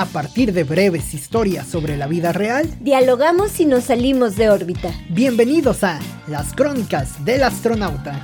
A partir de breves historias sobre la vida real, dialogamos y nos salimos de órbita. Bienvenidos a Las Crónicas del Astronauta.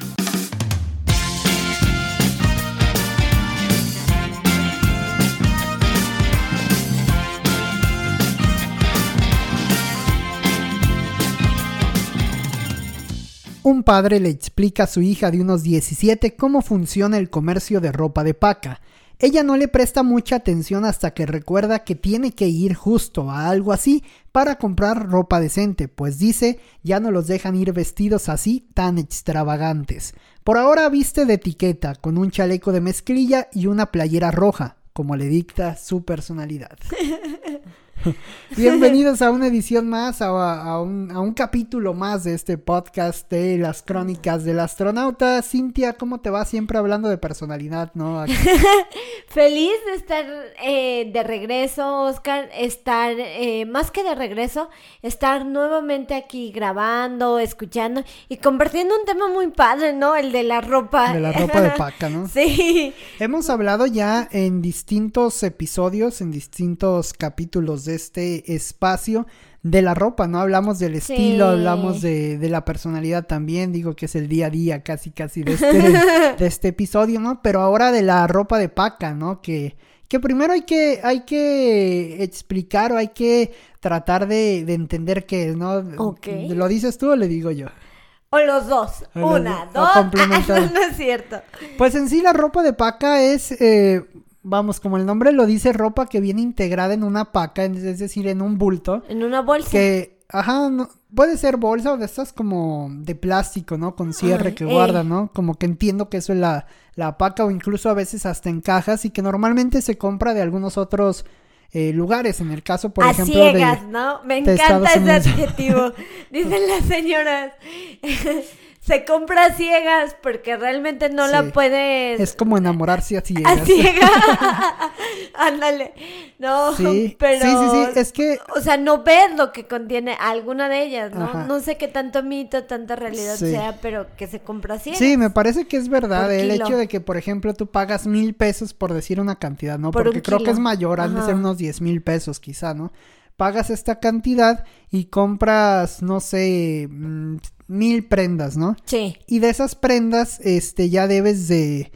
Un padre le explica a su hija de unos 17 cómo funciona el comercio de ropa de paca. Ella no le presta mucha atención hasta que recuerda que tiene que ir justo a algo así para comprar ropa decente, pues dice ya no los dejan ir vestidos así tan extravagantes. Por ahora viste de etiqueta, con un chaleco de mezclilla y una playera roja, como le dicta su personalidad. Bienvenidos a una edición más, a, un, capítulo más de este podcast de las crónicas del astronauta. Cintia, ¿cómo te va? Siempre hablando de personalidad, ¿no? Feliz de estar eh, de regreso, Oscar, estar, eh, más que de regreso, estar nuevamente aquí grabando, escuchando y compartiendo un tema muy padre, ¿no? El de la ropa. De la ropa de paca, ¿no? sí. Hemos hablado ya en distintos episodios, en distintos capítulos de este espacio de la ropa, ¿no? Hablamos del estilo, hablamos de, de, la personalidad también, digo que es el día a día casi casi de este, de este episodio, ¿no? Pero ahora de la ropa de paca, ¿no? Que, que primero hay que, hay que explicar o hay que tratar de, de entender qué es, ¿no? ¿Lo dices tú o le digo yo? O los dos. Una, dos. no, es cierto. Pues en sí la ropa de paca es eh, vamos, como el nombre lo dice, ropa que viene integrada en una paca, es decir, en un bulto. En una bolsa. Que, ajá, puede ser bolsa o de estas como de plástico, ¿no? Con cierre que guarda, ¿no? Como que entiendo que eso es la, la paca o incluso a veces hasta en cajas y que normalmente se compra de algunos otros eh, lugares. En el caso, por a ejemplo, ciegas, ¿no? Me encanta ese adjetivo. Dicen las señoras se compra ciegas porque realmente no la puedes. Es como enamorarse a ciegas. A ciegas. Ándale. No, sí. pero. Sí, sí, sí. Es que. O sea, no ves lo que contiene alguna de ellas, ¿no? No sé qué tanto mito, tanta realidad sea, pero que se compra ciegas. Sí, me parece que es verdad. El hecho de que, por ejemplo, tú pagas mil pesos por decir una cantidad, ¿no? porque creo que es mayor, han de ser unos diez mil pesos, quizá, ¿no? Pagas esta cantidad y compras, no sé, mm, mil prendas, ¿no? Sí. Y de esas prendas, este, ya debes de,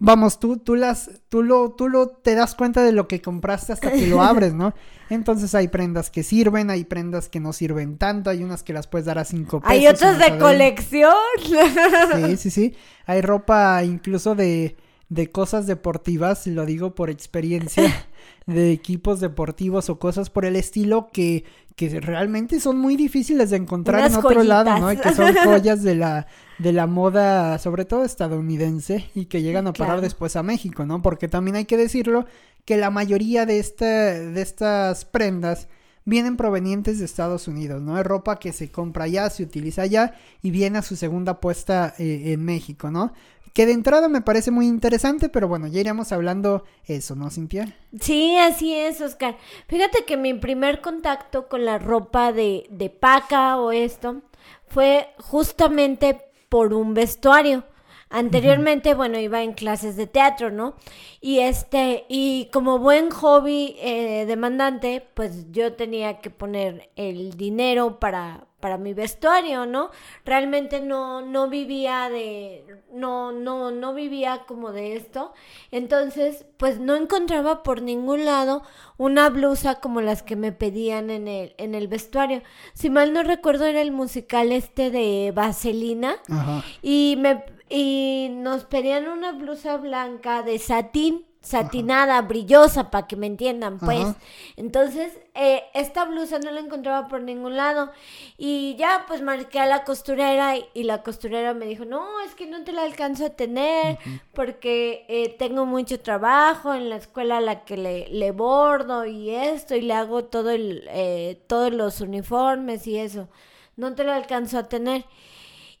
vamos, tú, tú las, tú lo, tú lo, te das cuenta de lo que compraste hasta que lo abres, ¿no? Entonces hay prendas que sirven, hay prendas que no sirven tanto, hay unas que las puedes dar a cinco pesos. Hay otras de colección. Sí, sí, sí. Hay ropa incluso de, de cosas deportivas, lo digo por experiencia, de equipos deportivos o cosas por el estilo que que realmente son muy difíciles de encontrar en otro lado, ¿no? Y que son joyas de la, de la moda, sobre todo estadounidense, y que llegan a parar después a México, ¿no? Porque también hay que decirlo que la mayoría de, este, de estas prendas vienen provenientes de Estados Unidos, ¿no? Es ropa que se compra allá, se utiliza allá y viene a su segunda puesta eh, en México, ¿no? Que de entrada me parece muy interesante, pero bueno, ya iremos hablando eso, ¿no, Cintia? Sí, así es, Oscar. Fíjate que mi primer contacto con la ropa de, de paca o esto fue justamente por un vestuario. Anteriormente, bueno, iba en clases de teatro, ¿no? Y este, y como buen hobby eh, demandante, pues yo tenía que poner el dinero para, para mi vestuario, ¿no? Realmente no, no vivía de, no, no, no vivía como de esto. Entonces, pues no encontraba por ningún lado una blusa como las que me pedían en el, en el vestuario. Si mal no recuerdo, era el musical este de Vaselina. Ajá. Y me y nos pedían una blusa blanca de satín, satinada, brillosa, para que me entiendan, pues. Entonces, eh, esta blusa no la encontraba por ningún lado. Y ya, pues marqué a la costurera y, la costurera me dijo, no, es que no te la alcanzo a tener porque eh, tengo mucho trabajo en la escuela a la que le, le bordo y esto y le hago todo el, eh, todos los uniformes y eso. No te la alcanzo a tener.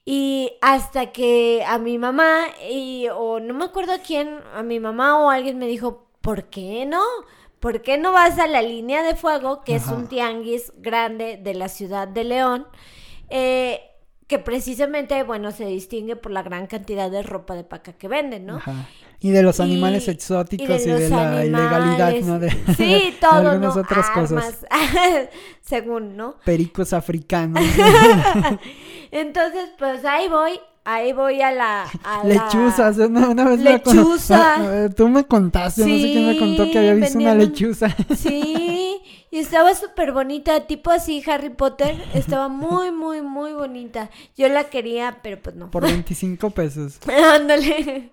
Y hasta que a mi mamá, y, o no me acuerdo a quién, a mi mamá o alguien me dijo, ¿por qué no? ¿Por qué no vas a la línea de fuego, que es un tianguis grande de la ciudad de León? Eh, que precisamente, bueno, se distingue por la gran cantidad de ropa de paca que venden, ¿no? Ajá. Y de los Y- animales y exóticos de y de, la ilegalidad. ¿no? De, Sí, de todo, algunas ¿no? otras cosas. Armas, según, ¿no? Pericos africanos. Entonces, pues ahí voy, ahí voy a la... a la- lechuzas. Una, una vez me Lechuza. Ah, ah, Tú me contaste, no sé quién me contó que había visto una lechuza. Sí, y estaba súper bonita, tipo así Harry Potter, estaba muy, muy, muy bonita. Yo la quería, pero pues no. Por 25 pesos. Ándale.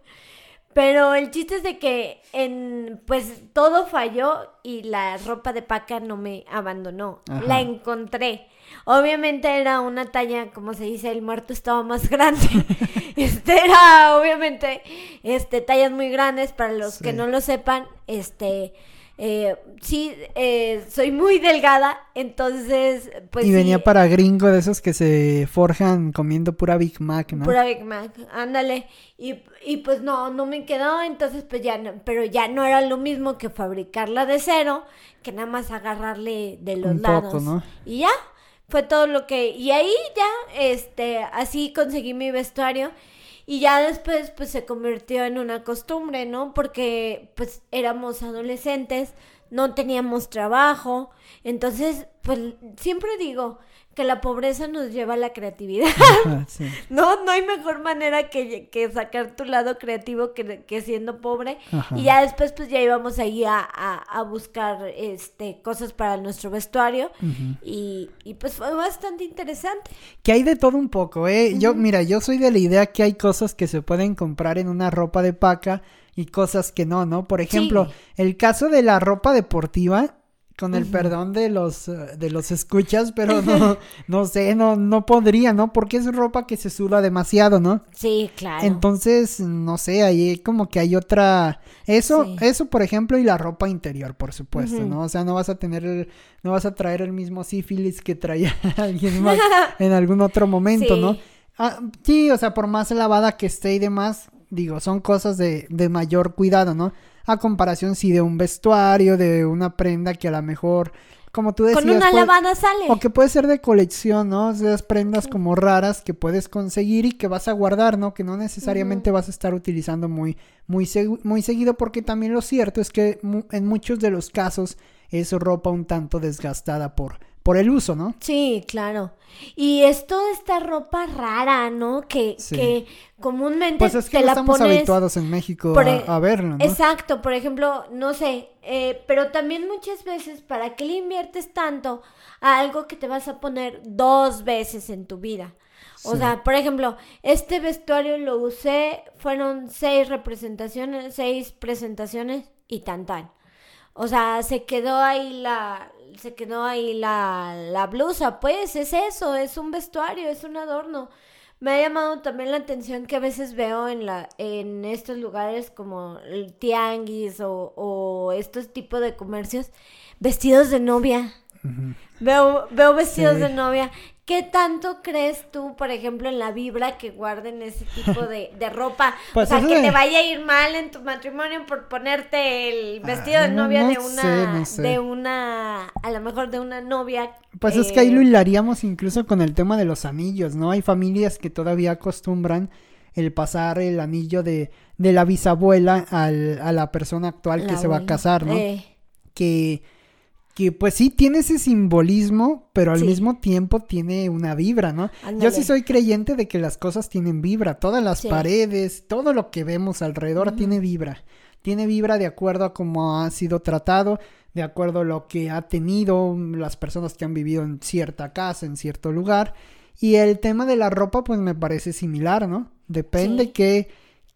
Pero el chiste es de que en pues todo falló y la ropa de paca no me abandonó. Ajá. La encontré. Obviamente era una talla, como se dice, el muerto estaba más grande. este era obviamente este tallas muy grandes para los que no lo sepan, este eh, sí, eh, soy muy delgada, entonces, pues y sí, venía para gringo de esos que se forjan comiendo pura Big Mac, ¿no? Pura Big Mac, ándale. Y, y pues no, no me quedó, entonces pues ya no, pero ya no era lo mismo que fabricarla de cero, que nada más agarrarle de los Un poco, lados. ¿no? Y ya, fue todo lo que, y ahí ya, este, así conseguí mi vestuario. Y ya después, pues se convirtió en una costumbre, ¿no? Porque, pues, éramos adolescentes, no teníamos trabajo. Entonces, pues, siempre digo que la pobreza nos lleva a la creatividad. Sí. No, no hay mejor manera que, que sacar tu lado creativo que, que siendo pobre. Ajá. Y ya después, pues ya íbamos ahí a, a, a buscar este cosas para nuestro vestuario. Y, y pues fue bastante interesante. Que hay de todo un poco, ¿eh? Yo, mira, yo soy de la idea que hay cosas que se pueden comprar en una ropa de paca y cosas que no, ¿no? Por ejemplo, Sí. el caso de la ropa deportiva, con el perdón de los, eh, de los escuchas, pero no, no sé, no, no podría, ¿no? Porque es ropa que se suda demasiado, ¿no? Sí, claro. Entonces, no sé, ahí como que hay otra... Eso, Sí. eso por ejemplo, y la ropa interior, por supuesto. ¿no? O sea, no vas a tener el, no vas a traer el mismo sífilis que traía alguien más en algún otro momento, Sí. ¿no? Ah, sí, o sea, por más lavada que esté y demás, digo, son cosas de, de mayor cuidado, ¿no? A comparación, sí, de un vestuario, de una prenda que a lo mejor, como tú decías... Con una puede- lavada sale. o que puede ser de colección, ¿no? Esas prendas como raras que puedes conseguir y que vas a guardar, ¿no? Que no necesariamente vas a estar utilizando muy, muy, segu- muy seguido, porque también lo cierto es que mu- en muchos de los casos es ropa un tanto desgastada por, por el uso, ¿no? Sí, claro. Y es toda esta ropa rara, ¿no? Que, Sí. que comúnmente Pues es que te la estamos pones... habituados en México por a, e- a verlo, ¿no? Exacto, por ejemplo, no sé, eh, pero también muchas veces, ¿para qué le inviertes tanto a algo que te vas a poner dos veces en tu vida? O Sí. sea, por ejemplo, este vestuario lo usé, fueron seis representaciones, seis presentaciones y tan tan. O sea, se quedó ahí la, se quedó ahí la, la blusa, pues es eso, es un vestuario, es un adorno. Me ha llamado también la atención que a veces veo en la, en estos lugares como el tianguis o, o estos tipos de comercios, vestidos de novia. Veo, veo vestidos Sí. de novia. ¿Qué tanto crees tú, por ejemplo, en la vibra que guarden ese tipo de, de ropa? Pues o sea, que de- te vaya a ir mal en tu matrimonio por ponerte el vestido Ah, de no- novia no de sé, una, no sé. de una, a lo mejor de una novia. Pues es que ahí eh, lo hilaríamos incluso con el tema de los anillos, ¿no? Hay familias que todavía acostumbran el pasar el anillo de, de la bisabuela al, a la persona actual que se va a casar, ¿no? Eh, Que, que pues sí tiene ese simbolismo, pero al Sí. mismo tiempo tiene una vibra, ¿no? Yo sí soy creyente de que las cosas tienen vibra, todas las Sí. paredes, todo lo que vemos alrededor tiene vibra. Tiene vibra de acuerdo a cómo ha sido tratado, de acuerdo a lo que ha tenido las personas que han vivido en cierta casa, en cierto lugar. Y el tema de la ropa, pues me parece similar, ¿no? Depende Sí. qué,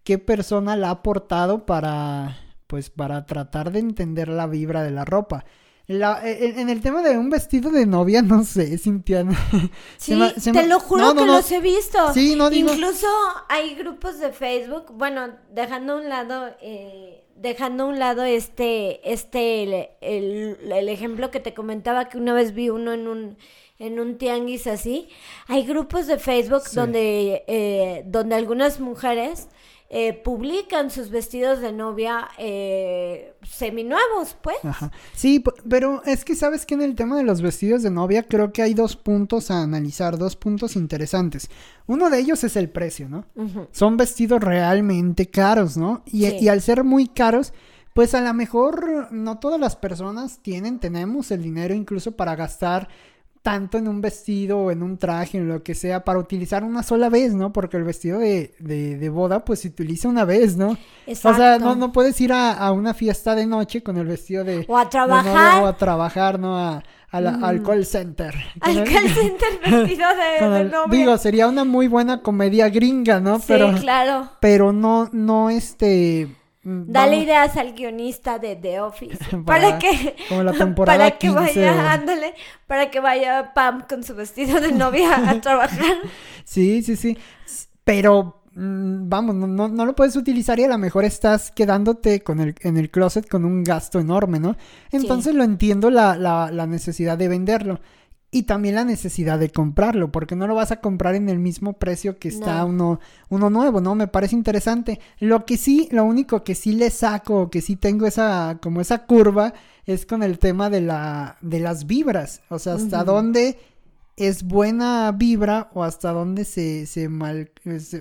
qué persona la ha aportado para, pues, para tratar de entender la vibra de la ropa. La- en, en el tema de un vestido de novia, no sé, Cintia. Sí, se me- se te lo juro no, no, que no. los he visto. Sí, no digo- Incluso hay grupos de Facebook, bueno, dejando a un lado, eh, dejando a un lado este, este, el, el- el ejemplo que te comentaba que una vez vi uno en un, en un tianguis así. Hay grupos de Facebook Sí. donde, eh, donde algunas mujeres eh, publican sus vestidos de novia eh, seminuevos, pues. Ajá. Sí, pero es que sabes que en el tema de los vestidos de novia creo que hay dos puntos a analizar, dos puntos interesantes. Uno de ellos es el precio, ¿no? Son vestidos realmente caros, ¿no? Y, y al ser muy caros, pues a lo mejor no todas las personas tienen, tenemos el dinero incluso para gastar tanto en un vestido o en un traje, en lo que sea, para utilizar una sola vez, ¿no? Porque el vestido de, de, boda, pues se utiliza una vez, ¿no? Exacto. O sea, no, no puedes ir a, una fiesta de noche con el vestido de... O a trabajar. o a trabajar, ¿no? A, al call center. Al call center vestido de, novia. Digo, sería una muy buena comedia gringa, ¿no? Sí, claro. Pero no, no, este Mm, Dale ideas al guionista de The Office para, que como la temporada para que vaya ándale, para que vaya Pam con su vestido de novia a trabajar. Sí, sí, sí. Pero mm, vamos, no, no, lo puedes utilizar y a lo mejor estás quedándote con el, en el closet con un gasto enorme, ¿no? Entonces lo entiendo la, la, la necesidad de venderlo y también la necesidad de comprarlo, porque no lo vas a comprar en el mismo precio que está uno, uno nuevo, ¿no? Me parece interesante. Lo que sí, lo único que sí le saco, que sí tengo esa, como esa curva, es con el tema de la, de las vibras. O sea, hasta dónde es buena vibra o hasta dónde se, se mal,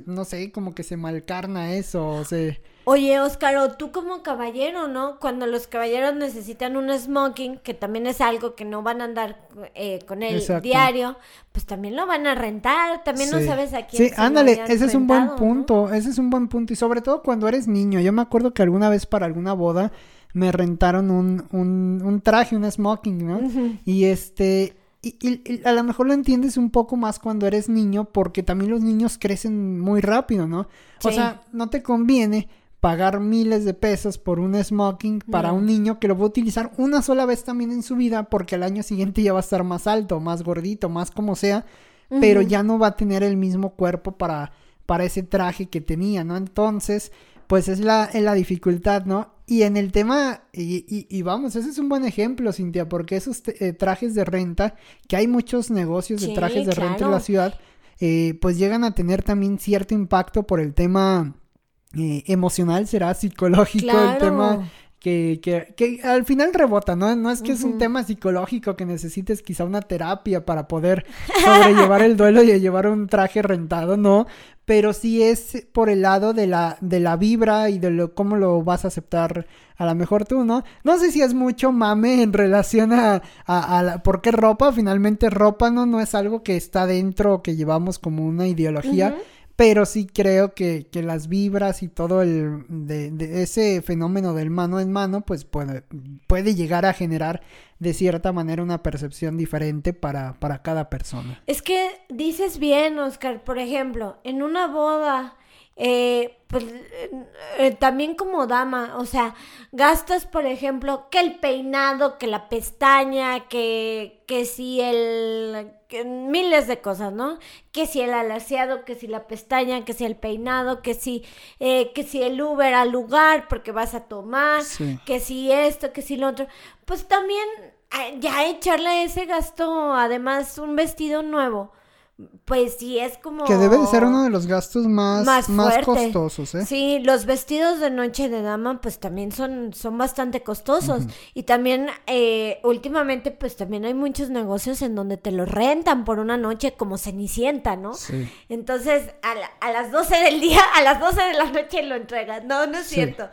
no sé, como que se malcarna eso, o se... Oye, Oscar, o tú como caballero, ¿no? Cuando los caballeros necesitan un smoking, que también es algo que no van a andar eh, con el diario, pues también lo van a rentar, también no sabes a quién. Sí, ándale, ese es un buen punto, ese es un buen punto, y sobre todo cuando eres niño. Yo me acuerdo que alguna vez para alguna boda me rentaron un, un, un traje, un smoking, ¿no? Y este, y, a lo mejor lo entiendes un poco más cuando eres niño, porque también los niños crecen muy rápido, ¿no? O sea, no te conviene pagar miles de pesos por un smoking para un niño que lo va a utilizar una sola vez también en su vida porque al año siguiente ya va a estar más alto, más gordito, más como sea, pero ya no va a tener el mismo cuerpo para, para ese traje que tenía, ¿no? Entonces, pues es la, la dificultad, ¿no? Y en el tema, y, y, vamos, ese es un buen ejemplo, Cintia, porque esos eh, trajes de renta, que hay muchos negocios de trajes de renta en la ciudad, eh, pues llegan a tener también cierto impacto por el tema eh, emocional, será psicológico el tema que, que, que, al final rebota, ¿no? No es que es un tema psicológico que necesites quizá una terapia para poder sobrellevar el duelo y llevar un traje rentado, no, pero sí es por el lado de la, de la vibra y de lo, cómo lo vas a aceptar a lo mejor tú, ¿no? No sé si es mucho mame en relación a, a, la, ¿por qué ropa? Finalmente ropa no, no es algo que está dentro, que llevamos como una ideología pero sí creo que, que las vibras y todo el de, ese fenómeno del mano en mano pues puede, puede llegar a generar de cierta manera una percepción diferente para, para cada persona. Es que dices bien, Oscar, por ejemplo, en una boda eh, pues eh, también como dama, o sea, gastas, por ejemplo, que el peinado, que la pestaña, que, que si el... miles de cosas, ¿no? Que si el alaciado, que si la pestaña, que si el peinado, que si, eh, que si el Uber al lugar porque vas a tomar, que si esto, que si lo otro. Pues también ya echarle ese gasto, además un vestido nuevo pues sí, es como... Que debe de ser uno de los gastos más, más, costosos, ¿eh? Sí, los vestidos de noche de dama pues también son, son bastante costosos. Y también eh, últimamente pues también hay muchos negocios en donde te lo rentan por una noche como Cenicienta, ¿no? Sí. Entonces a, a las 12 del día, a las 12 de la noche lo entregas. No, no es cierto.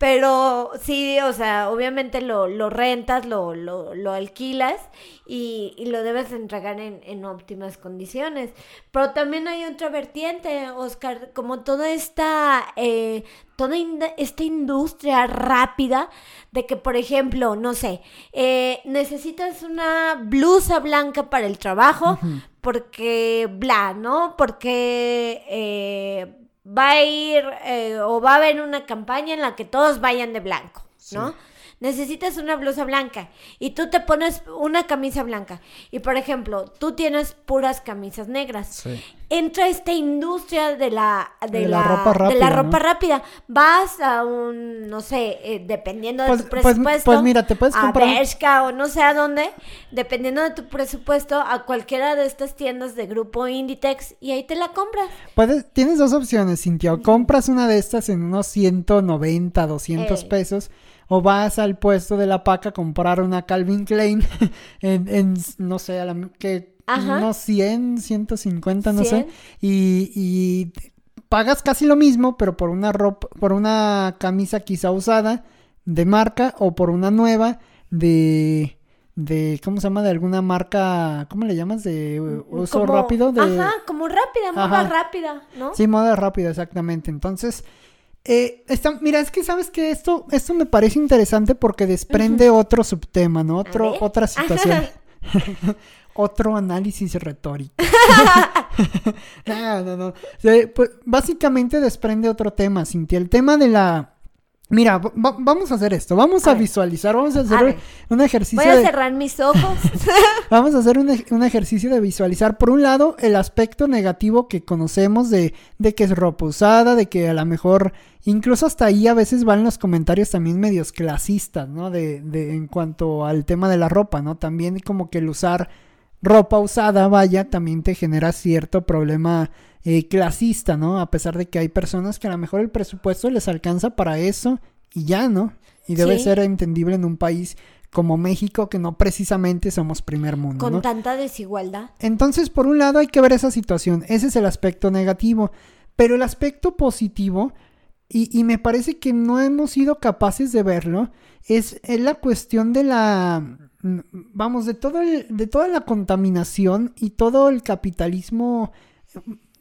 Pero sí, o sea, obviamente lo, lo rentas, lo, lo, lo alquilas y, y, lo debes entregar en, en, óptimas condiciones. Pero también hay otra vertiente, Oscar, como toda esta, eh, toda esta industria rápida de que, por ejemplo, no sé, eh, necesitas una blusa blanca para el trabajo porque bla, ¿no? Porque... Eh, va a ir eh, o va a haber una campaña en la que todos vayan de blanco, ¿no? Necesitas una blusa blanca y tú te pones una camisa blanca y por ejemplo, tú tienes puras camisas negras. Entra esta industria de la de, la, ropa rápida, de la ropa rápida. Vas a un no sé, eh, dependiendo de pues, tu pues, presupuesto, pues, mira, te puedes comprar a Bershka o no sé a dónde, dependiendo de tu presupuesto, a cualquiera de estas tiendas de grupo Inditex y ahí te la compras. Puedes, tienes dos opciones, Cintia, o compras una de estas en unos 190, 200 pesos o vas al puesto de la paca a comprar una Calvin Klein en, no sé, a la, que unos 100, 150, no sé, y, y pagas casi lo mismo, pero por una ropa, por una camisa quizá usada de marca o por una nueva de de ¿cómo se llama? de alguna marca, ¿cómo le llamas? de uso rápido de Ajá, como rápida, moda rápida, ¿no? Sí, moda rápida, exactamente. Entonces, eh, mira, es que sabes que esto, esto me parece interesante porque desprende otro subtema, ¿no? Otro, otra situación. otro análisis retórico. no, no, no. Pues, básicamente desprende otro tema, Cintia. El tema de la Mira, vamos a hacer esto. Vamos a, visualizar, vamos a hacer un, ejercicio. Voy a cerrar mis ojos. vamos a hacer un, ejercicio de visualizar, por un lado, el aspecto negativo que conocemos de, de que es ropa usada, de que a lo mejor, incluso hasta ahí a veces van los comentarios también medios clasistas, ¿no? De, de, en cuanto al tema de la ropa, ¿no? También como que el usar ropa usada, vaya, también te genera cierto problema eh, clasista, ¿no? A pesar de que hay personas que a lo mejor el presupuesto les alcanza para eso y ya, ¿no? Y debe ser entendible en un país como México, que no precisamente somos primer mundo. Con tanta desigualdad. Entonces, por un lado hay que ver esa situación, ese es el aspecto negativo, pero el aspecto positivo, y, y me parece que no hemos sido capaces de verlo, es, es la cuestión de la, vamos, de, todo el, de toda la contaminación y todo el capitalismo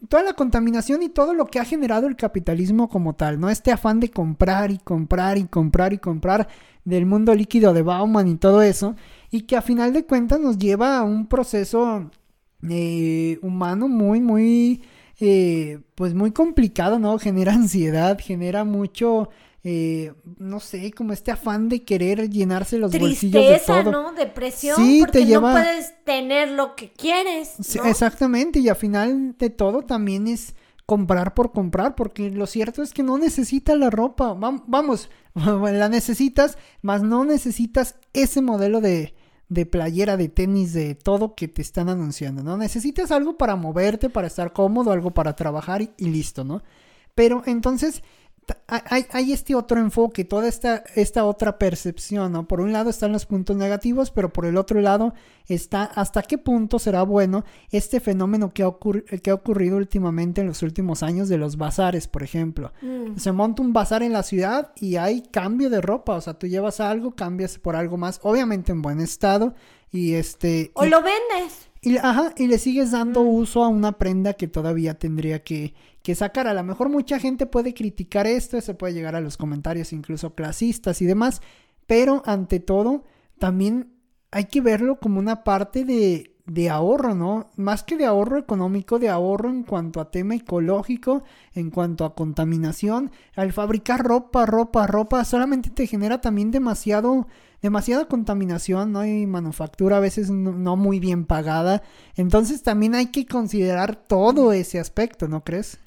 toda la contaminación y todo lo que ha generado el capitalismo como tal, ¿no? Este afán de comprar y comprar y comprar y comprar del mundo líquido de Bauman y todo eso, y que a final de cuentas nos lleva a un proceso eh, humano muy, muy, eh, pues muy complicado, ¿no? Genera ansiedad, genera mucho eh, no sé, como este afán de querer llenarse los bolsillos de todo. ¿no? Depresión, sí, porque no puedes tener lo que quieres. exactamente, y al final de todo también es comprar por comprar, porque lo cierto es que no necesitas la ropa, vamos, la necesitas, mas no necesitas ese modelo de, de playera, de tenis, de todo que te están anunciando, ¿no? Necesitas algo para moverte, para estar cómodo, algo para trabajar y listo, ¿no? Pero entonces hay, este otro enfoque, toda esta, esta otra percepción, ¿no? Por un lado están los puntos negativos, pero por el otro lado está hasta qué punto será bueno este fenómeno que ha, que ha ocurrido últimamente en los últimos años de los bazares, por ejemplo. Mm. Se monta un bazar en la ciudad y hay cambio de ropa, o sea, tú llevas algo, cambias por algo más, obviamente en buen estado y este... O lo vendes. Y, ajá, y le sigues dando uso a una prenda que todavía tendría que, que sacar. A lo mejor mucha gente puede criticar esto, se puede llegar a los comentarios incluso clasistas y demás, pero ante todo también hay que verlo como una parte de, de ahorro, ¿no? Más que de ahorro económico, de ahorro en cuanto a tema ecológico, en cuanto a contaminación. Al fabricar ropa, ropa, ropa, solamente te genera también demasiado demasiada contaminación, ¿no? Y manufactura a veces no, muy bien pagada. Entonces también hay que considerar todo ese aspecto, ¿no crees?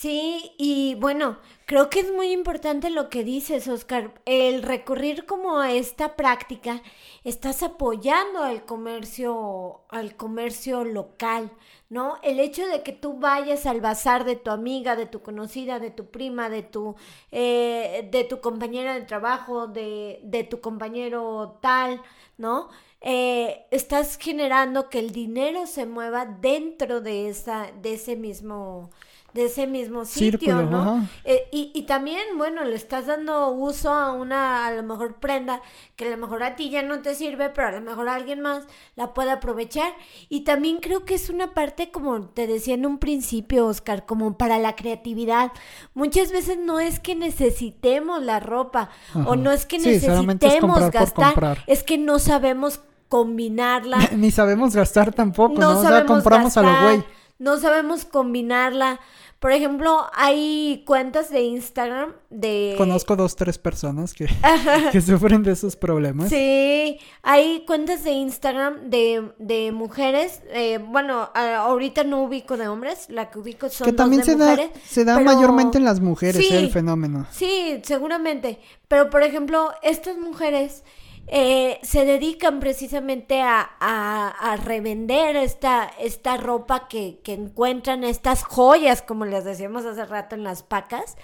Sí, y bueno, creo que es muy importante lo que dices, Oscar. El recurrir como a esta práctica, estás apoyando al comercio, al comercio local. ¿no? El hecho de que tú vayas al bazar de tu amiga, de tu conocida, de tu prima, de tu, eh, de tu compañera de trabajo, de, de tu compañero tal, ¿no? Eh, estás generando que el dinero se mueva dentro de, esa, de ese mismo de ese mismo sitio, ¿no? Eh, y, y, también, bueno, le estás dando uso a una, a lo mejor prenda, que a lo mejor a ti ya no te sirve, pero a lo mejor alguien más la puede aprovechar. Y también creo que es una parte, como te decía en un principio, Oscar, como para la creatividad. Muchas veces no es que necesitemos la ropa, o no es que necesitemos gastar, es que no sabemos combinarla. Ni sabemos gastar tampoco, ¿no? o sea, compramos a lo güey no sabemos combinarla Por ejemplo, hay cuentas de Instagram de... Conozco dos, tres personas que, que sufren de esos problemas. Sí, hay cuentas de Instagram de, de mujeres. Eh, bueno, ahorita no ubico de hombres, la que ubico son que también se mujeres. Da, se da mayormente en las mujeres ¿eh? el fenómeno. Sí, seguramente. Pero, por ejemplo, estas mujeres eh, se dedican precisamente a, a, revender esta, esta ropa que, que, encuentran, estas joyas, como les decíamos hace rato en las pacas.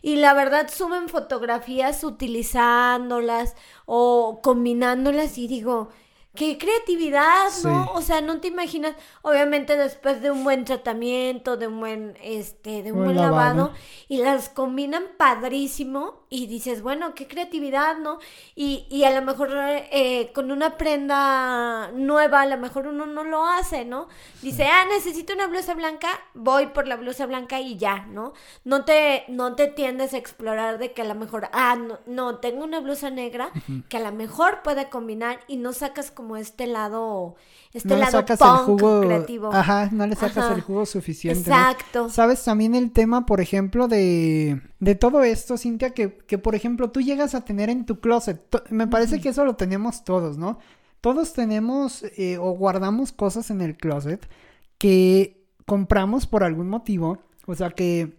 Y la verdad suben fotografías utilizándolas o combinándolas y digo, qué creatividad, ¿no? O sea, no te imaginas, obviamente después de un buen tratamiento, de un buen, este, de un, buen lavado. y las combinan padrísimo y dices, bueno, qué creatividad, ¿no? Y, y a lo mejor eh, con una prenda nueva, a lo mejor uno no lo hace, ¿no? Dice, ah, necesito una blusa blanca, voy por la blusa blanca y ya, ¿no? No te, no te tiendes a explorar de que a lo mejor, ah, no, no tengo una blusa negra que a lo mejor puede combinar y no sacas como este lado, este no lado sacas el jugo, creativo. Ajá, no le sacas el jugo suficiente. Exacto. Sabes también el tema, por ejemplo, de, de todo esto, Cintia, que, que por ejemplo tú llegas a tener en tu closet. Me parece que eso lo tenemos todos, ¿no? Todos tenemos eh, o guardamos cosas en el closet que compramos por algún motivo. O sea que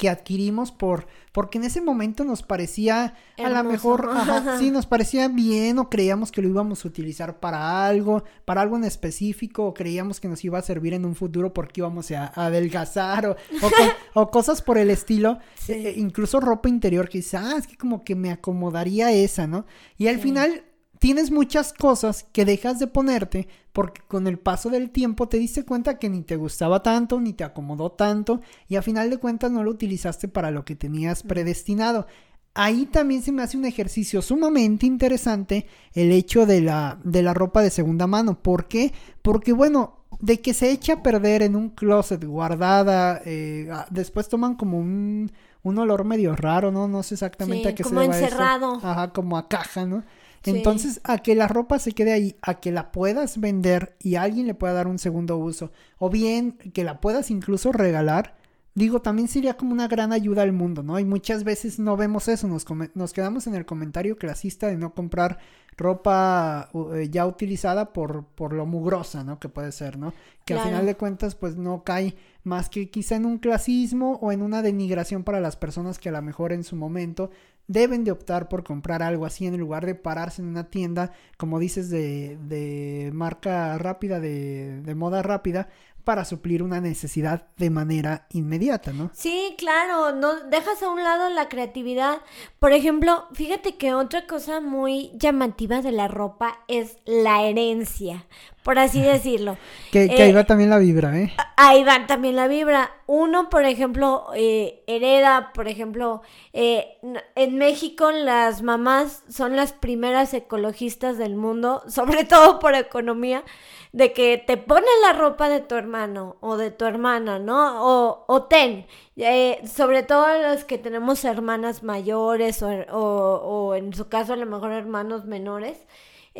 que adquirimos por porque en ese momento nos parecía a lo mejor sí nos parecía bien o creíamos que lo íbamos a utilizar para algo para algo en específico o creíamos que nos iba a servir en un futuro porque íbamos a, adelgazar o, o, cosas por el estilo. Eh, incluso ropa interior que dice ah es que como que me acomodaría esa no y al final tienes muchas cosas que dejas de ponerte porque con el paso del tiempo te diste cuenta que ni te gustaba tanto, ni te acomodó tanto y a final de cuentas no lo utilizaste para lo que tenías predestinado. Ahí también se me hace un ejercicio sumamente interesante el hecho de la, de la ropa de segunda mano. ¿Por qué? Porque bueno, de que se echa a perder en un closet guardada, eh, después toman como un, un olor medio raro, ¿no? No sé exactamente a qué se llama Como encerrado. Ajá, como a caja, ¿no? Entonces, a que la ropa se quede ahí, a que la puedas vender y alguien le pueda dar un segundo uso, o bien que la puedas incluso regalar, digo, también sería como una gran ayuda al mundo, ¿no? Y muchas veces no vemos eso, nos, nos quedamos en el comentario clasista de no comprar ropa eh, ya utilizada por, por lo mugrosa, ¿no? Que puede ser, ¿no? Que al final de cuentas, pues no cae más que quizá en un clasismo o en una denigración para las personas que a lo mejor en su momento deben de optar por comprar algo así en lugar de pararse en una tienda, como dices, de, de marca rápida, de, de moda rápida, para suplir una necesidad de manera inmediata, ¿no? Sí, claro, no dejas a un lado la creatividad. Por ejemplo, fíjate que otra cosa muy llamativa de la ropa es la herencia, por así decirlo. que, ahí va eh, también la vibra, ¿eh? Ahí va también la vibra. Uno, por ejemplo, eh, hereda, por ejemplo, eh, en México las mamás son las primeras ecologistas del mundo, sobre todo por economía de que te pones la ropa de tu hermano o de tu hermana, ¿no? O, o ten, eh, sobre todo los que tenemos hermanas mayores o, o, en su caso a lo mejor hermanos menores,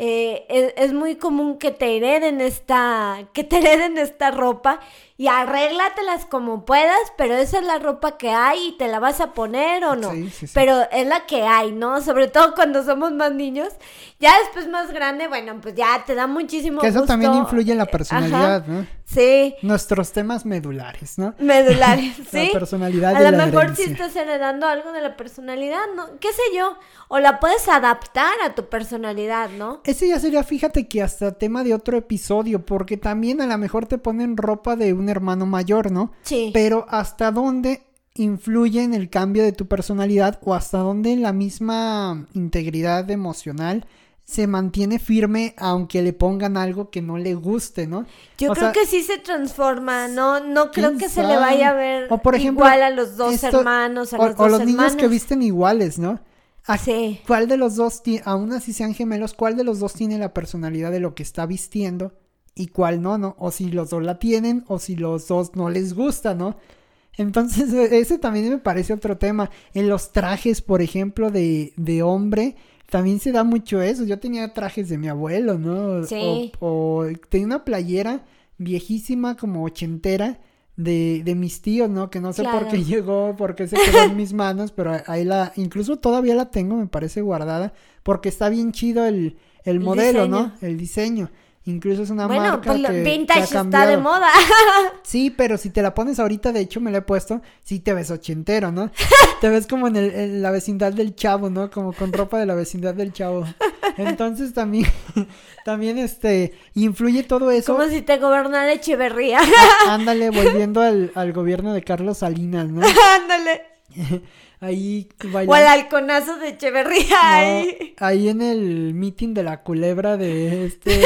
eh, es, es, muy común que te hereden esta, que te hereden esta ropa y arréglatelas como puedas, pero esa es la ropa que hay y te la vas a poner o no. Pero es la que hay, ¿no? Sobre todo cuando somos más niños. Ya después más grande, bueno, pues ya te da muchísimo Que eso también influye en la personalidad, ¿no? Sí. Nuestros temas medulares, ¿no? Medulares, sí. la personalidad. A lo mejor si estás heredando algo de la personalidad, ¿no? ¿Qué sé yo? O la puedes adaptar a tu personalidad, ¿no? Ese ya sería, fíjate que hasta tema de otro episodio, porque también a lo mejor te ponen ropa de un hermano mayor, ¿no? Sí. Pero hasta dónde influye en el cambio de tu personalidad o hasta dónde la misma integridad emocional se mantiene firme aunque le pongan algo que no le guste, ¿no? Yo creo que sí se transforma, no no creo que se le vaya a ver o por ejemplo, igual a los dos hermanos, a los o, los niños que visten iguales, ¿no? sí. ¿Cuál de los dos, aún así sean gemelos, cuál de los dos tiene la personalidad de lo que está vistiendo? Y cuál no, ¿no? O si los dos la tienen o si los dos no les gusta, ¿no? Entonces, e, ese también me parece otro tema. En los trajes, por ejemplo, de, de hombre, también se da mucho eso. Yo tenía trajes de mi abuelo, ¿no? Sí. O, tenía una playera viejísima, como ochentera, de, de mis tíos, ¿no? Que no sé por qué llegó, por qué se quedó en mis manos, pero ahí la, incluso todavía la tengo, me parece guardada, porque está bien chido el, el, El modelo, ¿no? El diseño. Incluso es una bueno, marca pues lo- que, que vintage ha está de moda. Sí, pero si te la pones ahorita, de hecho me la he puesto, sí te ves ochentero, ¿no? te ves como en, el- en la vecindad del chavo, ¿no? Como con ropa de la vecindad del chavo. Entonces también, también este, influye todo eso. Como si te gobernara Echeverría. Á- Ándale, volviendo al, al gobierno de Carlos Salinas, ¿no? Ándale. Ahí O al bailando. halconazo de Echeverría No, ahí. ahí en el meeting de la culebra de este,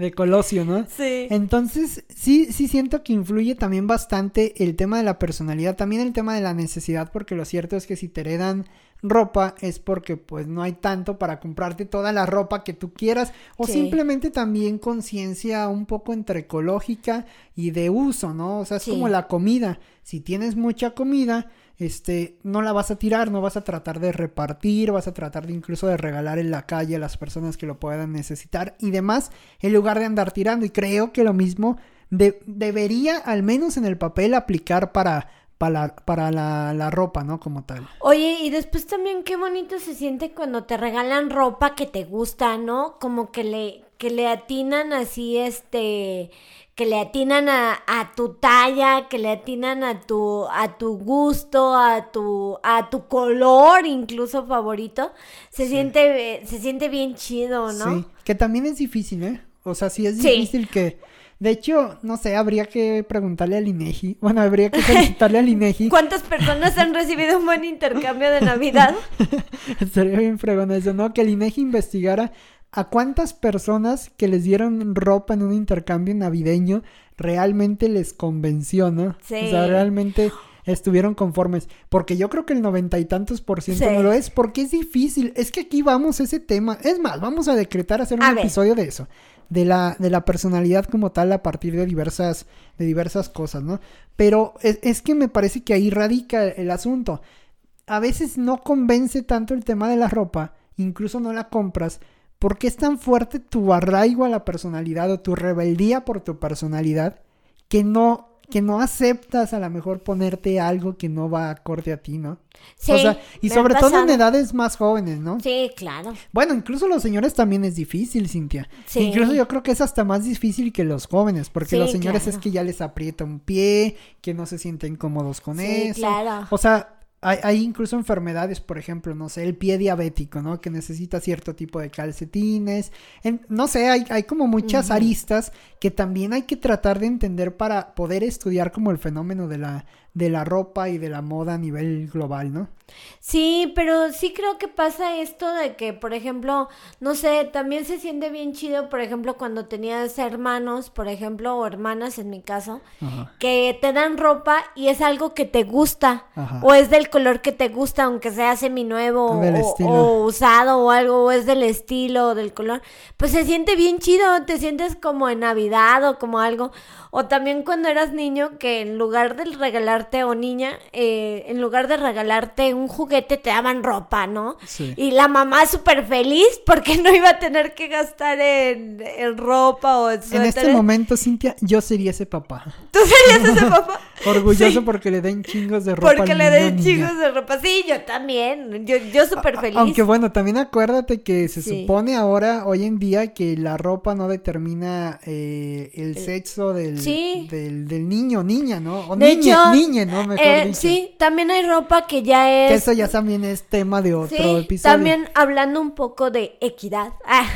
de Colosio, ¿no? Sí. Entonces, sí, sí siento que influye también bastante el tema de la personalidad, también el tema de la necesidad, porque lo cierto es que si te heredan ropa es porque pues no hay tanto para comprarte toda la ropa que tú quieras o Sí. simplemente también conciencia un poco entre ecológica y de uso, ¿no? O sea, es Sí. como la comida. Si tienes mucha comida, este, no la vas a tirar, no vas a tratar de repartir, vas a tratar de incluso de regalar en la calle a las personas que lo puedan necesitar y demás, en lugar de andar tirando. Y creo que lo mismo de- debería, al menos en el papel, aplicar para, para, la, para la, la ropa, ¿no? Como tal. Oye, y después también qué bonito se siente cuando te regalan ropa que te gusta, ¿no? Como que le, que le atinan así, este, que le atinan a, a tu talla, que le atinan a tu, a tu gusto, a tu, a tu color incluso favorito. Se siente, se siente bien chido, ¿no? Sí, que también es difícil, ¿eh? O sea, sí es Sí. difícil que... De hecho, no sé, habría que preguntarle al INEGI. Bueno, habría que solicitarle al INEGI. ¿Cuántas personas han recibido un buen intercambio de Navidad? Estaría bien fregón eso, ¿no? Que el INEGI investigara a cuántas personas que les dieron ropa en un intercambio navideño realmente les convenció, ¿no? Sí. O sea, realmente estuvieron conformes. Porque yo creo que el noventa y tantos por ciento Sí. no lo es, porque es difícil. Es que aquí vamos a ese tema. Es más, vamos a decretar hacer un A ver. episodio de eso. De la, de la personalidad como tal a partir de diversas, de diversas cosas, ¿no? Pero es, es que me parece que ahí radica el asunto a veces no convence tanto el tema de la ropa, incluso no la compras, porque es tan fuerte tu arraigo a la personalidad o tu rebeldía por tu personalidad que no que no aceptas a lo mejor ponerte algo que no va acorde a ti, ¿no? Sí, o sea, y sobre todo en edades más jóvenes, ¿no? Sí, claro. Bueno, incluso los señores también es difícil, Cintia. Sí. Incluso yo creo que es hasta más difícil que los jóvenes, porque Sí, los señores claro. es que ya les aprieta un pie, que no se sienten cómodos con Sí, eso. claro. O sea, hay, hay incluso enfermedades, por ejemplo, no sé, el pie diabético, ¿no? Que necesita cierto tipo de calcetines. En- no sé, hay, hay como muchas aristas que también hay que tratar de entender para poder estudiar como el fenómeno de la, de la ropa y de la moda a nivel global, ¿no? Sí, pero sí creo que pasa esto de que, por ejemplo, no sé, también se siente bien chido, por ejemplo, cuando tenías hermanos, por ejemplo, o hermanas en mi caso, Ajá. que te dan ropa y es algo que te gusta, Ajá. o es del color que te gusta, aunque sea seminuevo O o, usado o algo, o es del estilo o del color, pues se siente bien chido, te sientes como en Navidad o como algo, o también cuando eras niño que en lugar de regalarte o niña, eh, en lugar de regalarte un juguete te daban ropa, ¿no? Sí. Y la mamá súper feliz porque no iba a tener que gastar en, en ropa o en En este momento, Cintia, yo sería ese papá. ¿Tú serías ese papá? Orgulloso Sí. porque le den chingos de ropa. Porque al le niño den niña. chicos de ropa. Sí, yo también. Yo, yo súper feliz. Aunque bueno, también acuérdate que se Sí. supone ahora, hoy en día, que la ropa no determina eh, el sexo del, Sí. del, del niño niña, ¿no? O De niñe, hecho, ¿no? Mejor eh, dicho. sí, también hay ropa que ya es... Que eso ya también es tema de otro Sí, episodio. también hablando un poco de equidad ah,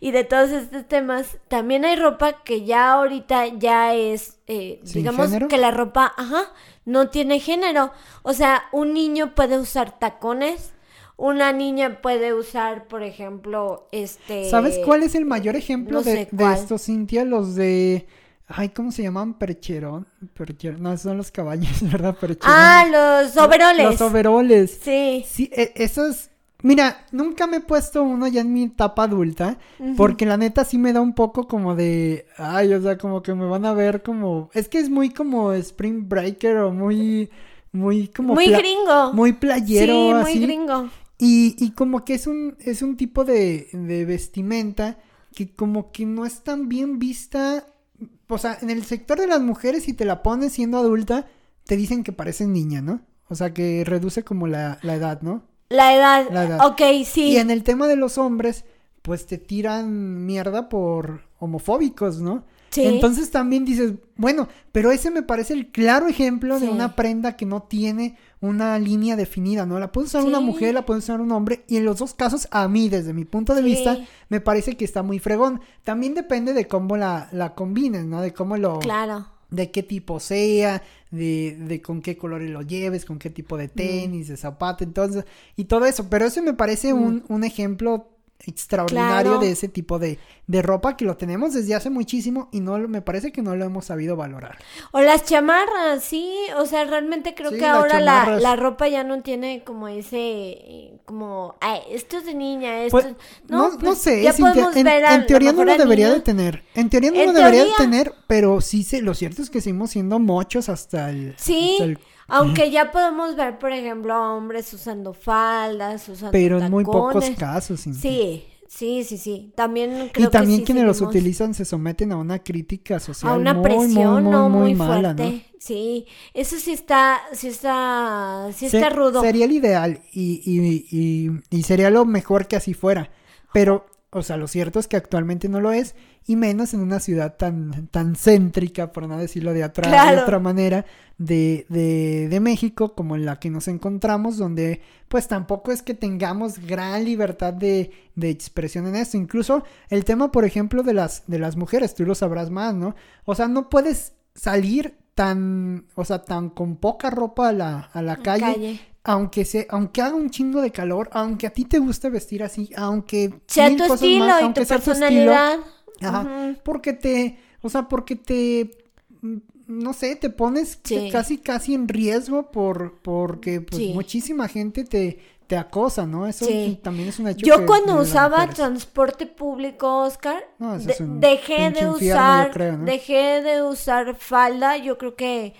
y de todos estos temas, también hay ropa que ya ahorita ya es, eh, ¿Sin digamos género? que la ropa, ajá, no tiene género. O sea, un niño puede usar tacones, una niña puede usar, por ejemplo, este... ¿Sabes cuál es el mayor ejemplo no de, de esto, Cintia? Los de... Ay, ¿cómo se llaman? Percherón. Percherón. No, son los caballos, ¿verdad? Percherón. Ah, los overoles. Los overoles. Sí. Sí, e- esos. Mira, nunca me he puesto uno ya en mi etapa adulta, porque la neta sí me da un poco como de, ay, o sea, como que me van a ver como, es que es muy como Spring Breaker o muy, muy como Muy gringo. muy playero, sí, muy así. gringo. Y, y como que es un, es un tipo de, de vestimenta que como que no es tan bien vista o sea, en el sector de las mujeres, si te la pones siendo adulta, te dicen que pareces niña, ¿no? O sea, que reduce como la, la edad, ¿no? La edad. La edad. Ok, sí. Y en el tema de los hombres, pues te tiran mierda por homofóbicos, ¿no? Sí. Entonces también dices, bueno, pero ese me parece el claro ejemplo de una prenda que no tiene una línea definida, ¿no? La puede usar una mujer, la puede usar un hombre, y en los dos casos, a mí, desde mi punto de vista, me parece que está muy fregón. También depende de cómo la, la combines, ¿no? De cómo lo... Claro. de qué tipo sea, de, de con qué colores lo lleves, con qué tipo Mm. de tenis, de zapato, entonces, y todo eso. Pero eso me parece un, un ejemplo extraordinario. Claro. de ese tipo de, de ropa que lo tenemos desde hace muchísimo y no me parece que no lo hemos sabido valorar. O las chamarras, sí, o sea, realmente creo Sí, que ahora la, la ropa ya no tiene como ese, eh, como, ay, esto es de niña, esto Pues, es- no, no, pues, sé, ya podemos en, ver a en lo teoría no lo debería de tener. En teoría no En lo debería de tener, pero sí se, lo cierto es que seguimos siendo mochos hasta el... Sí, hasta el- aunque ya podemos ver, por ejemplo, a hombres usando faldas, usando pero en muy pocos casos. Cintia. Sí, sí, sí, sí. También creo Y también que sí quienes los utilizan se someten a una crítica social a una muy, presión muy, muy, mala, fuerte. ¿no? Sí, eso sí está, sí está, sí Se- está rudo. Sería el ideal y, y, y, y sería lo mejor que así fuera. Pero, o sea, lo cierto es que actualmente no lo es y menos en una ciudad tan, tan céntrica, por no decirlo de otra, de otra manera, de, de, de México como en la que nos encontramos, donde pues tampoco es que tengamos gran libertad de, de expresión en esto. Incluso el tema, por ejemplo, de las, de las mujeres, tú lo sabrás más, ¿no? O sea, no puedes salir tan, o sea, tan con poca ropa a la, a la calle, calle. Aunque se, aunque haga un chingo de calor, aunque a ti te guste vestir así, aunque Sea mil tu cosas estilo más, y aunque tu sea tu estilo, personalidad. Ajá, porque te, o sea, porque te, no sé, te pones Sí. casi, casi en riesgo por, porque pues Sí. muchísima gente te, te acosa, ¿no? Eso Sí. también es un hecho. Yo cuando usaba transporte público, Oscar, No, de- dejé de usar, yo creo, ¿no? dejé de usar falda. Yo creo que,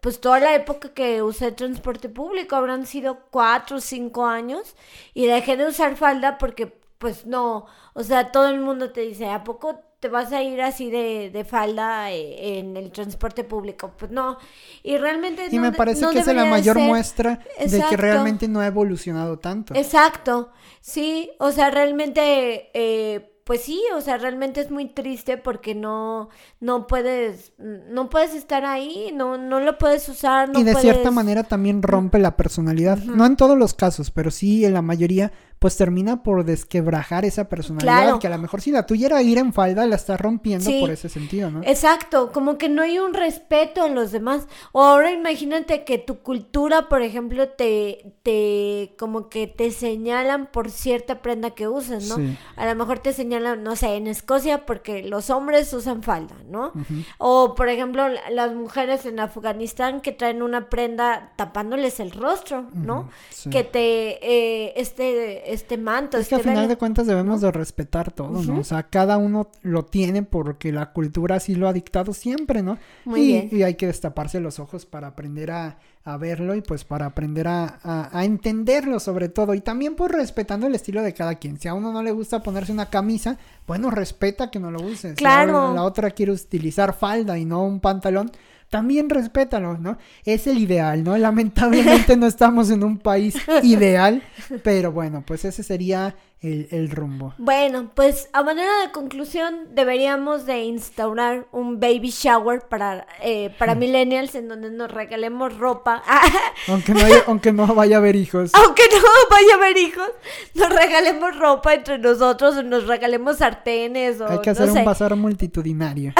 pues toda la época que usé transporte público habrán sido cuatro o cinco años y dejé de usar falda porque, pues no, o sea, todo el mundo te dice, ¿a poco te vas a ir así de, de falda eh, en el transporte público? Pues no, y realmente Y no me parece no que es la mayor ser. muestra de que realmente no ha evolucionado tanto. Exacto, sí, o sea, realmente, eh, pues sí, o sea, realmente es muy triste porque no, no puedes, no puedes estar ahí, no, no lo puedes usar, no y de cierta manera también rompe la personalidad. No en todos los casos, pero sí en la mayoría, pues termina por desquebrajar esa personalidad. Claro. Que a lo mejor si la tuya era ir en falda, la estás rompiendo Sí. por ese sentido, ¿no? Exacto, como que no hay un respeto en los demás. O ahora imagínate que tu cultura, por ejemplo, te, te, como que te señalan por cierta prenda que usas, ¿no? Sí. A lo mejor te señalan, no sé, en Escocia porque los hombres usan falda, ¿no? O, por ejemplo, la- las mujeres en Afganistán que traen una prenda tapándoles el rostro, ¿no? Sí. Que te, eh, este, este manto, Es que a este final velo. de cuentas debemos de respetar todo, ¿no? O sea, cada uno lo tiene porque la cultura así lo ha dictado siempre, ¿no? Muy y, bien. y hay que destaparse los ojos para aprender a, a verlo y pues para aprender a, a- a entenderlo sobre todo. Y también pues respetando el estilo de cada quien. Si a uno no le gusta ponerse una camisa, bueno, respeta que no lo use. Si Claro. a la otra quiere utilizar falda y no un pantalón, también respétalo, ¿no? Es el ideal, ¿no? Lamentablemente no estamos en un país ideal, pero bueno, pues ese sería el, el rumbo. Bueno, pues a manera de conclusión deberíamos de instaurar un baby shower para, eh, para millennials en donde nos regalemos ropa. Aunque no, haya- aunque no vaya a haber hijos. Aunque no vaya a haber hijos, nos regalemos ropa entre nosotros o nos regalemos sartenes o Hay que no hacer sé. un bazar multitudinario.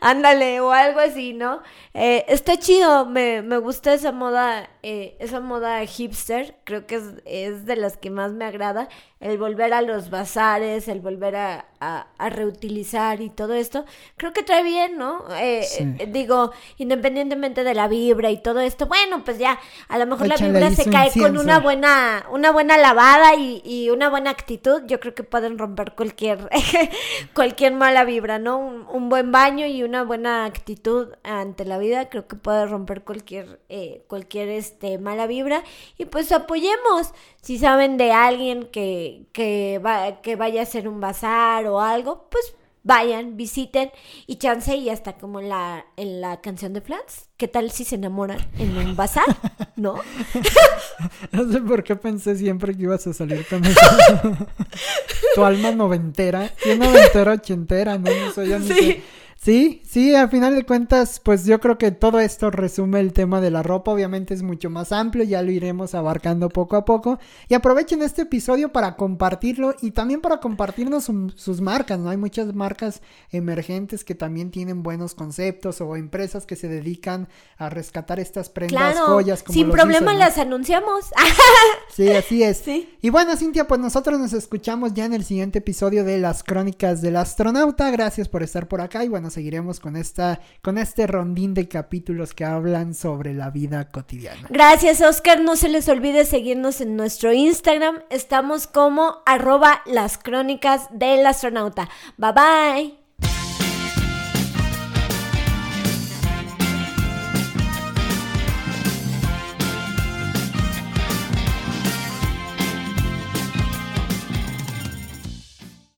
Ándale, o algo así, ¿no? Eh, está chido, me, me gusta esa moda, eh, esa moda hipster, creo que es, es de las que más me agrada, el volver a los bazares, el volver a, a- a reutilizar y todo esto, creo que trae bien, ¿no? Eh, Sí. eh, digo, independientemente de la vibra y todo esto, bueno, pues ya, a lo mejor la vibra se cae con una buena, una buena lavada y, y una buena actitud, yo creo que pueden romper cualquier, cualquier mala vibra, ¿no? Un, un buen baño y una buena actitud ante la vida, creo que puede romper cualquier, eh, cualquier este, mala vibra. Y pues apoyemos, si saben de alguien que, que, va, que vaya a hacer un bazar o algo, pues vayan, visiten y chance y hasta como en la, en la canción de Flats. ¿Qué tal si se enamoran en un bazar? ¿No? no sé por qué pensé siempre que ibas a salir con eso. tu alma noventera. ¿Qué noventera ochentera? No, no soy yo ni. Sí, sí, a final de cuentas, pues yo creo que todo esto resume el tema de la ropa. Obviamente es mucho más amplio, ya lo iremos abarcando poco a poco. Y aprovechen este episodio para compartirlo y también para compartirnos sus marcas, ¿no? Hay muchas marcas emergentes que también tienen buenos conceptos o empresas que se dedican a rescatar estas prendas, claro, joyas. Como sin problema las anunciamos. sí, así es. Sí. Y bueno, Cintia, pues nosotros nos escuchamos ya en el siguiente episodio de las crónicas del astronauta. Gracias por estar por acá y bueno, seguiremos con esta con este rondín de capítulos que hablan sobre la vida cotidiana. Gracias, Oscar. No se les olvide seguirnos en nuestro Instagram. Estamos como arroba las crónicas del astronauta. Bye bye.